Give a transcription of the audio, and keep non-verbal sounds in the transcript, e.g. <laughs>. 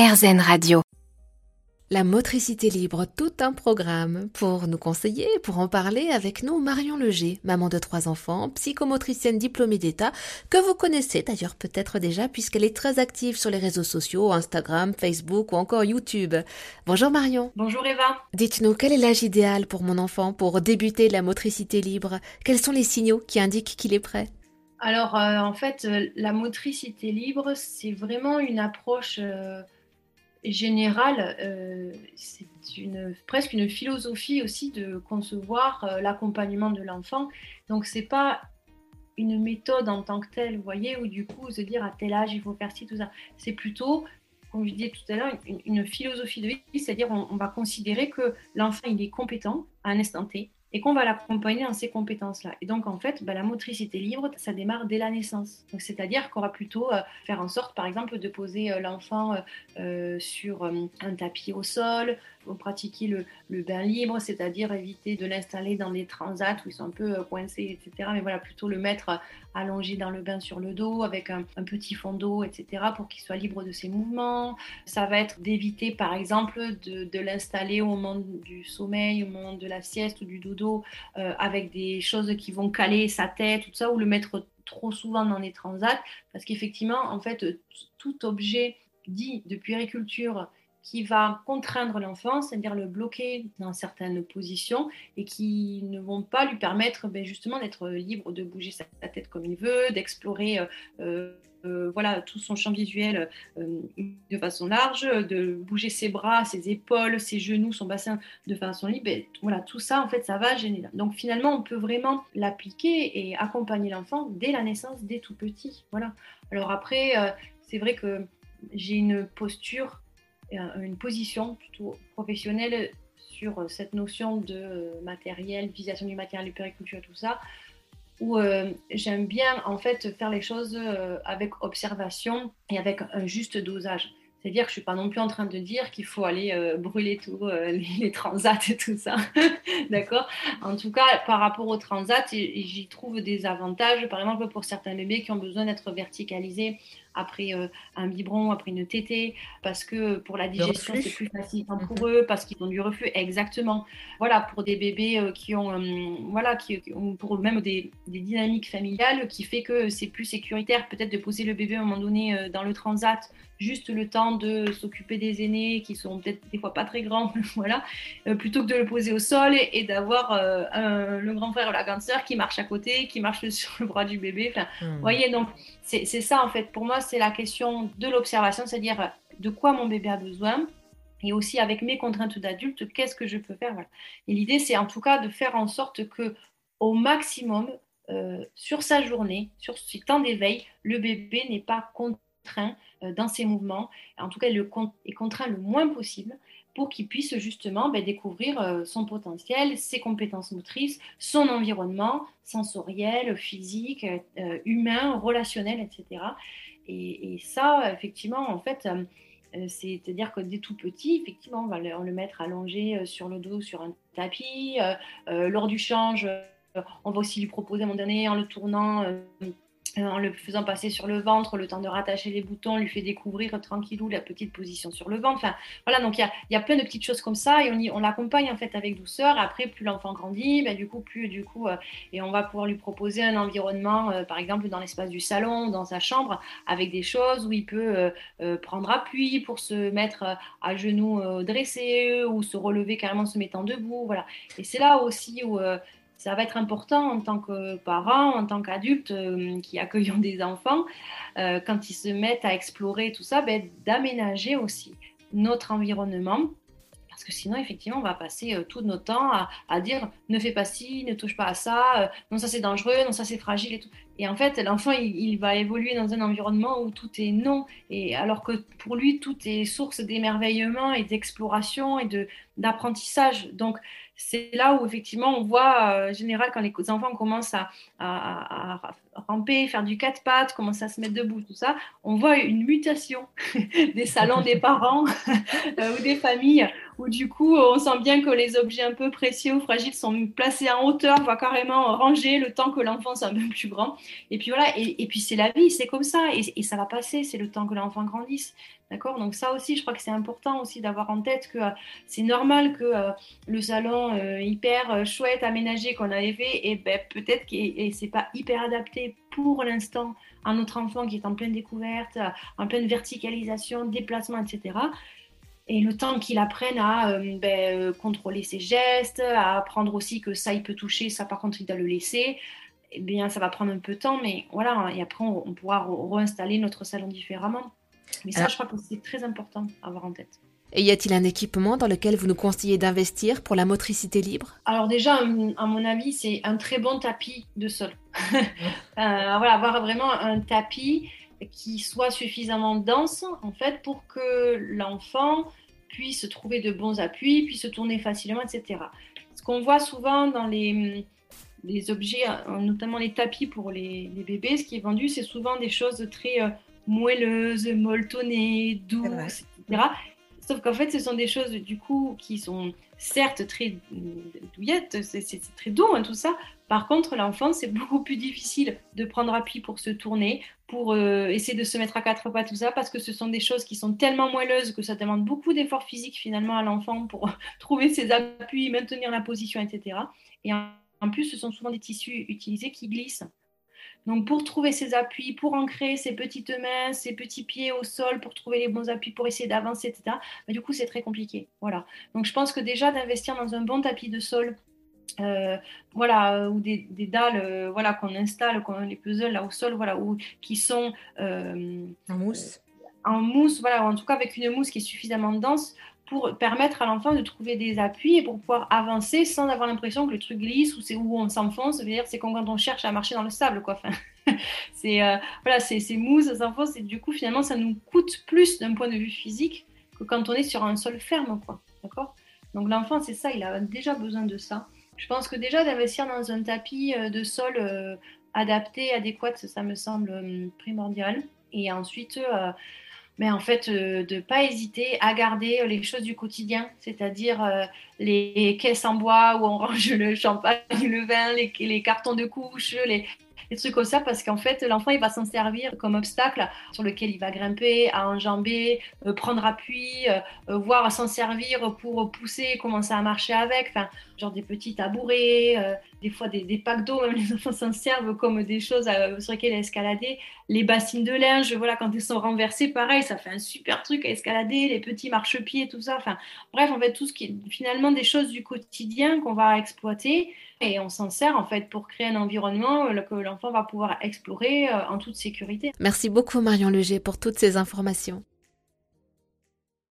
RZN Radio. La motricité libre, tout un programme pour nous conseiller, pour en parler avec nous, Marion Leger, maman de trois enfants, psychomotricienne diplômée d'État, que vous connaissez d'ailleurs peut-être déjà puisqu'elle est très active sur les réseaux sociaux, Instagram, Facebook ou encore YouTube. Bonjour Marion. Bonjour Eva. Dites-nous, quel est l'âge idéal pour mon enfant pour débuter la motricité libre? Quels sont les signaux qui indiquent qu'il est prêt? Alors euh, en fait, euh, la motricité libre, c'est vraiment une approche... Euh, général, euh, c'est une, presque une philosophie aussi de concevoir euh, l'accompagnement de l'enfant. Donc, c'est pas une méthode en tant que telle, vous voyez, où du coup, se dire à tel âge il faut faire ci, tout ça. C'est plutôt, comme je disais tout à l'heure, une, philosophie de vie, c'est-à-dire on, on, va considérer que l'enfant il est compétent à un instant T, et qu'on va l'accompagner dans ces compétences-là. Et donc, en fait, bah, la motricité libre, ça démarre dès la naissance. C'est-à-dire qu'on va plutôt euh, faire en sorte, par exemple, de poser euh, l'enfant euh, sur un tapis au sol, pour pratiquer le, bain libre, c'est-à-dire éviter de l'installer dans des transats où ils sont un peu coincés, etc. Mais voilà, plutôt le mettre allongé dans le bain sur le dos avec un, un petit fond d'eau, etc. pour qu'il soit libre de ses mouvements. Ça va être d'éviter, par exemple, de, de l'installer au moment du sommeil, au moment de la sieste ou du dodo euh, avec des choses qui vont caler sa tête, tout ça, ou le mettre trop souvent dans les transats, parce qu'effectivement, en fait, tout objet dit de puériculture qui va contraindre l'enfant, c'est-à-dire le bloquer dans certaines positions et qui ne vont pas lui permettre ben, justement d'être libre de bouger sa tête comme il veut, d'explorer euh, euh, voilà, tout son champ visuel euh, de façon large, de bouger ses bras, ses épaules, ses genoux, son bassin de façon libre. voilà, tout ça, en fait, ça va gêner. Donc finalement, on peut vraiment l'appliquer et accompagner l'enfant dès la naissance, dès tout petit. Voilà. Alors après, euh, c'est vrai que j'ai une posture, une position plutôt professionnelle sur cette notion de matériel, utilisation du matériel, de périculture, tout ça où euh, j'aime bien en fait faire les choses euh, avec observation et avec un juste dosage. C'est-à-dire que je suis pas non plus en train de dire qu'il faut aller euh, brûler tout <laughs> les, transats et tout ça, <laughs> d'accord? En tout cas, par rapport aux transats, j'y trouve des avantages. Par exemple, pour certains bébés qui ont besoin d'être verticalisés après euh, un biberon, après une tétée, parce que pour la digestion, c'est plus facile mhm. pour eux, parce qu'ils ont du reflux. Exactement. Voilà, pour des bébés euh, qui ont, euh, voilà, qui, ont pour même des, des, dynamiques familiales, qui fait que c'est plus sécuritaire peut-être de poser le bébé à un moment donné dans le transat, juste le temps de s'occuper des aînés qui sont peut-être des fois pas très grands, <laughs> voilà, plutôt que de le poser au sol et, d'avoir le grand frère ou la grande sœur qui marche à côté, qui marche <laughs> sur le bras du bébé. Enfin, hmm. voyez, donc c'est ça en fait. Pour moi, c'est la question de l'observation, c'est-à-dire de quoi mon bébé a besoin et aussi avec mes contraintes d'adulte, qu'est-ce que je peux faire. Et l'idée, c'est en tout cas de faire en sorte que au maximum, euh, sur sa journée, sur ses temps d'éveil, le bébé n'est pas contraint euh, dans ses mouvements. En tout cas, il est contraint le moins possible pour qu'il puisse justement ben, découvrir euh, son potentiel, ses compétences motrices, son environnement sensoriel, physique, humain, relationnel, etc. Et, ça, effectivement, en fait, euh, euh, c'est-à-dire que dès tout petit, effectivement, on va le, mettre allongé euh, sur le dos, sur un tapis. lors du change, on va aussi lui proposer à un en le tournant, en le faisant passer sur le ventre, le temps de rattacher les boutons, lui fait découvrir tranquillou la petite position sur le ventre. Enfin, voilà, donc il y a, plein de petites choses comme ça et on, l'accompagne en fait avec douceur. Après, plus l'enfant grandit, ben, du coup, plus du coup, euh, et on va pouvoir lui proposer un environnement, euh, par exemple dans l'espace du salon, dans sa chambre, avec des choses où il peut prendre appui pour se mettre à genoux dressés ou se relever carrément se mettant debout. Voilà. Et c'est là aussi où ça va être important en tant que parents, en tant qu'adultes euh, qui accueillent des enfants, euh, quand ils se mettent à explorer tout ça, ben, d'aménager aussi notre environnement. Parce que sinon, effectivement, on va passer euh, tout notre temps à, dire ne fais pas ci, ne touche pas à ça, non, ça c'est dangereux, non, ça c'est fragile et tout. Et en fait, l'enfant, il, il, va évoluer dans un environnement où tout est non. Et alors que pour lui, tout est source d'émerveillement et d'exploration et d'apprentissage. Donc, c'est là où effectivement on voit, euh, en général, quand les enfants commencent à, ramper, faire du quatre pattes, commencent à se mettre debout, tout ça, on voit une mutation <laughs> des salons des parents <laughs> euh, ou des familles où du coup, on sent bien que les objets un peu précieux ou fragiles sont placés en hauteur, voire carrément rangés, le temps que l'enfant soit un peu plus grand. Et puis voilà, et, puis c'est la vie, c'est comme ça, et, ça va passer, c'est le temps que l'enfant grandisse. D'accord? Donc ça aussi, je crois que c'est important aussi d'avoir en tête que euh, c'est normal que euh, le salon euh, hyper chouette, aménagé qu'on avait fait, et ben, peut-être que c'est pas hyper adapté pour l'instant à notre enfant qui est en pleine découverte, en pleine verticalisation, déplacement, etc et le temps qu'il apprenne à euh, ben, euh, contrôler ses gestes, à apprendre aussi que ça, il peut toucher, ça, par contre, il doit le laisser, eh bien, ça va prendre un peu de temps, mais voilà, et après, on, pourra réinstaller notre salon différemment. Mais ça, je crois que c'est très important à avoir en tête. Et y a-t-il un équipement dans lequel vous nous conseillez d'investir pour la motricité libre? Alors déjà, à mon avis, c'est un très bon tapis de sol. <laughs> Euh, voilà, avoir vraiment un tapis qui soit suffisamment dense en fait pour que l'enfant puisse trouver de bons appuis, puisse se tourner facilement, etc. Ce qu'on voit souvent dans les, les, objets, notamment les tapis pour les, bébés, ce qui est vendu, c'est souvent des choses très euh, moelleuses, molletonnées, douces, etc. Sauf qu'en fait, ce sont des choses du coup qui sont certes très douillettes, c'est très doux hein, tout ça. Par contre, l'enfant, c'est beaucoup plus difficile de prendre appui pour se tourner, pour euh, essayer de se mettre à quatre pas, tout ça, parce que ce sont des choses qui sont tellement moelleuses que ça demande beaucoup d'efforts physiques finalement à l'enfant pour <laughs> trouver ses appuis, maintenir la position, etc. Et en plus, ce sont souvent des tissus utilisés qui glissent. Donc pour trouver ses appuis, pour ancrer ses petites mains, ses petits pieds au sol, pour trouver les bons appuis, pour essayer d'avancer, etc. Mais du coup, c'est très compliqué. Voilà. Donc je pense que déjà d'investir dans un bon tapis de sol, euh, voilà, euh, ou des, dalles, euh, voilà, qu'on installe, qu'on les puzzles là au sol, voilà, ou qui sont en mousse, en mousse, voilà, ou en tout cas avec une mousse qui est suffisamment dense pour permettre à l'enfant de trouver des appuis et pour pouvoir avancer sans avoir l'impression que le truc glisse ou c'est où on s'enfonce. C'est-à-dire, c'est quand on cherche à marcher dans le sable, quoi. Enfin, <laughs> c'est euh, voilà, c'est mou, ça s'enfonce et du coup, finalement, ça nous coûte plus d'un point de vue physique que quand on est sur un sol ferme, quoi. D'accord? Donc l'enfant, c'est ça, il a déjà besoin de ça. Je pense que déjà d'investir dans un tapis euh, de sol euh, adapté, adéquat, ça me semble primordial. Et ensuite, mais en fait, euh, de ne pas hésiter à garder euh, les choses du quotidien, c'est-à-dire euh, les caisses en bois où on <laughs> range le champagne, le vin, les, cartons de couche, les, trucs comme ça, parce qu'en fait, l'enfant, il va s'en servir comme obstacle sur lequel il va grimper, à enjamber, prendre appui, euh, voire s'en servir pour pousser, commencer à marcher avec, enfin, genre des petits tabourets, des fois des, packs d'eau, même <laughs> les enfants s'en servent comme des choses sur lesquelles escalader, les bassines de linge, voilà, quand ils sont renversés, pareil, ça fait un super truc à escalader, les petits marchepieds, tout ça, enfin, bref, en fait, tout ce qui est finalement des choses du quotidien qu'on va exploiter, et on s'en sert en fait pour créer un environnement euh, que l'enfant va pouvoir explorer euh, en toute sécurité. Merci beaucoup Marion Leger pour toutes ces informations.